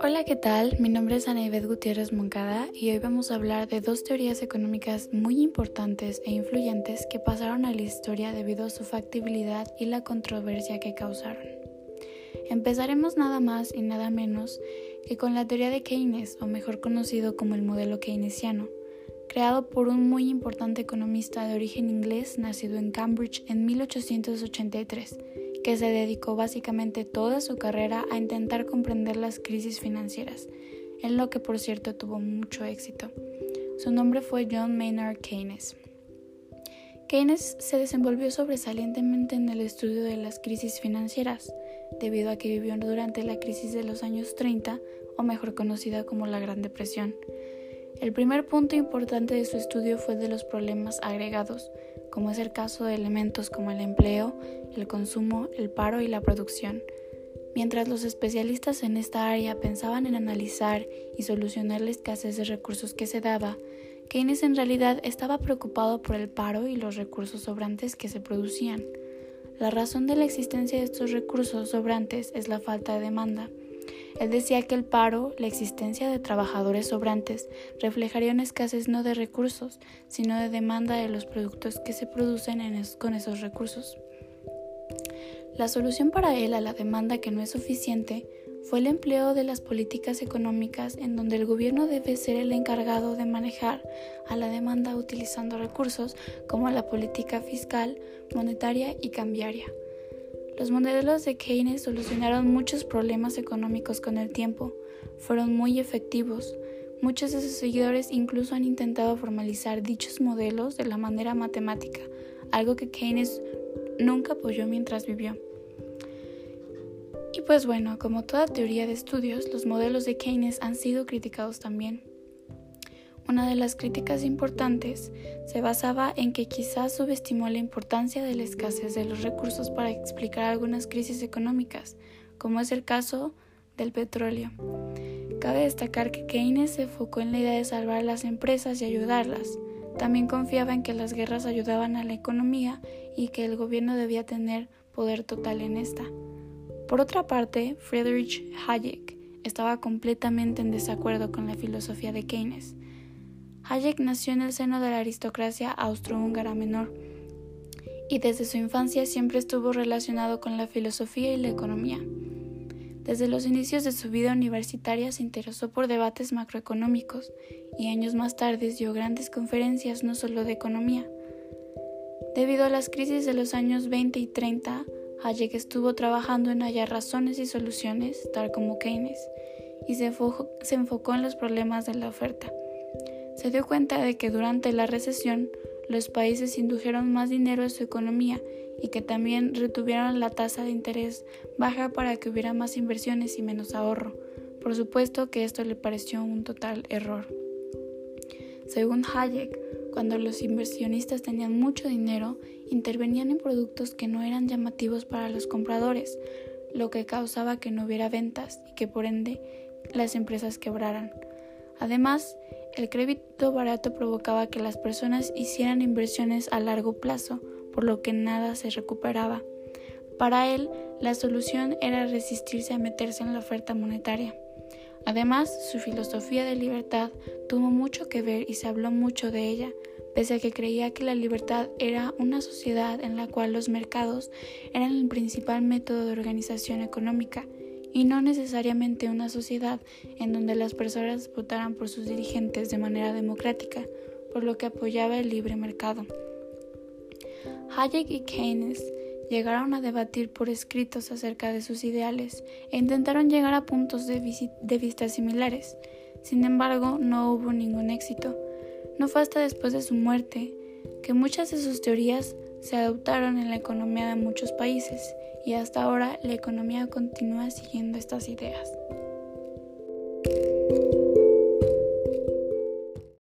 Hola, ¿qué tal? Mi nombre es Ana Gutiérrez Moncada y hoy vamos a hablar de dos teorías económicas muy importantes e influyentes que pasaron a la historia debido a su factibilidad y la controversia que causaron. Empezaremos nada más y nada menos que con la teoría de Keynes, o mejor conocido como el modelo keynesiano, creado por un muy importante economista de origen inglés nacido en Cambridge en 1883 que se dedicó básicamente toda su carrera a intentar comprender las crisis financieras, en lo que por cierto tuvo mucho éxito. Su nombre fue John Maynard Keynes. Keynes se desenvolvió sobresalientemente en el estudio de las crisis financieras, debido a que vivió durante la crisis de los años 30, o mejor conocida como la Gran Depresión. El primer punto importante de su estudio fue de los problemas agregados, como es el caso de elementos como el empleo, el consumo, el paro y la producción. Mientras los especialistas en esta área pensaban en analizar y solucionar la escasez de recursos que se daba, Keynes en realidad estaba preocupado por el paro y los recursos sobrantes que se producían. La razón de la existencia de estos recursos sobrantes es la falta de demanda. Él decía que el paro, la existencia de trabajadores sobrantes, reflejaría una escasez no de recursos, sino de demanda de los productos que se producen con esos recursos. La solución para él a la demanda que no es suficiente fue el empleo de las políticas económicas en donde el gobierno debe ser el encargado de manejar a la demanda utilizando recursos como la política fiscal, monetaria y cambiaria. Los modelos de Keynes solucionaron muchos problemas económicos con el tiempo, fueron muy efectivos. Muchos de sus seguidores incluso han intentado formalizar dichos modelos de la manera matemática, algo que Keynes nunca apoyó mientras vivió. Y pues bueno, como toda teoría de estudios, los modelos de Keynes han sido criticados también. Una de las críticas importantes se basaba en que quizás subestimó la importancia de la escasez de los recursos para explicar algunas crisis económicas, como es el caso del petróleo. Cabe destacar que Keynes se enfocó en la idea de salvar a las empresas y ayudarlas. También confiaba en que las guerras ayudaban a la economía y que el gobierno debía tener poder total en esta. Por otra parte, Friedrich Hayek estaba completamente en desacuerdo con la filosofía de Keynes. Hayek nació en el seno de la aristocracia austrohúngara menor y desde su infancia siempre estuvo relacionado con la filosofía y la economía. Desde los inicios de su vida universitaria se interesó por debates macroeconómicos y años más tarde dio grandes conferencias no solo de economía. Debido a las crisis de los años 20 y 30, Hayek estuvo trabajando en hallar razones y soluciones, tal como Keynes, y se, se enfocó en los problemas de la oferta se dio cuenta de que durante la recesión los países indujeron más dinero a su economía y que también retuvieron la tasa de interés baja para que hubiera más inversiones y menos ahorro. Por supuesto que esto le pareció un total error. Según Hayek, cuando los inversionistas tenían mucho dinero, intervenían en productos que no eran llamativos para los compradores, lo que causaba que no hubiera ventas y que por ende las empresas quebraran. Además, el crédito barato provocaba que las personas hicieran inversiones a largo plazo, por lo que nada se recuperaba. Para él, la solución era resistirse a meterse en la oferta monetaria. Además, su filosofía de libertad tuvo mucho que ver y se habló mucho de ella, pese a que creía que la libertad era una sociedad en la cual los mercados eran el principal método de organización económica y no necesariamente una sociedad en donde las personas votaran por sus dirigentes de manera democrática, por lo que apoyaba el libre mercado. Hayek y Keynes llegaron a debatir por escritos acerca de sus ideales e intentaron llegar a puntos de, de vista similares. Sin embargo, no hubo ningún éxito. No fue hasta después de su muerte que muchas de sus teorías se adoptaron en la economía de muchos países y hasta ahora la economía continúa siguiendo estas ideas.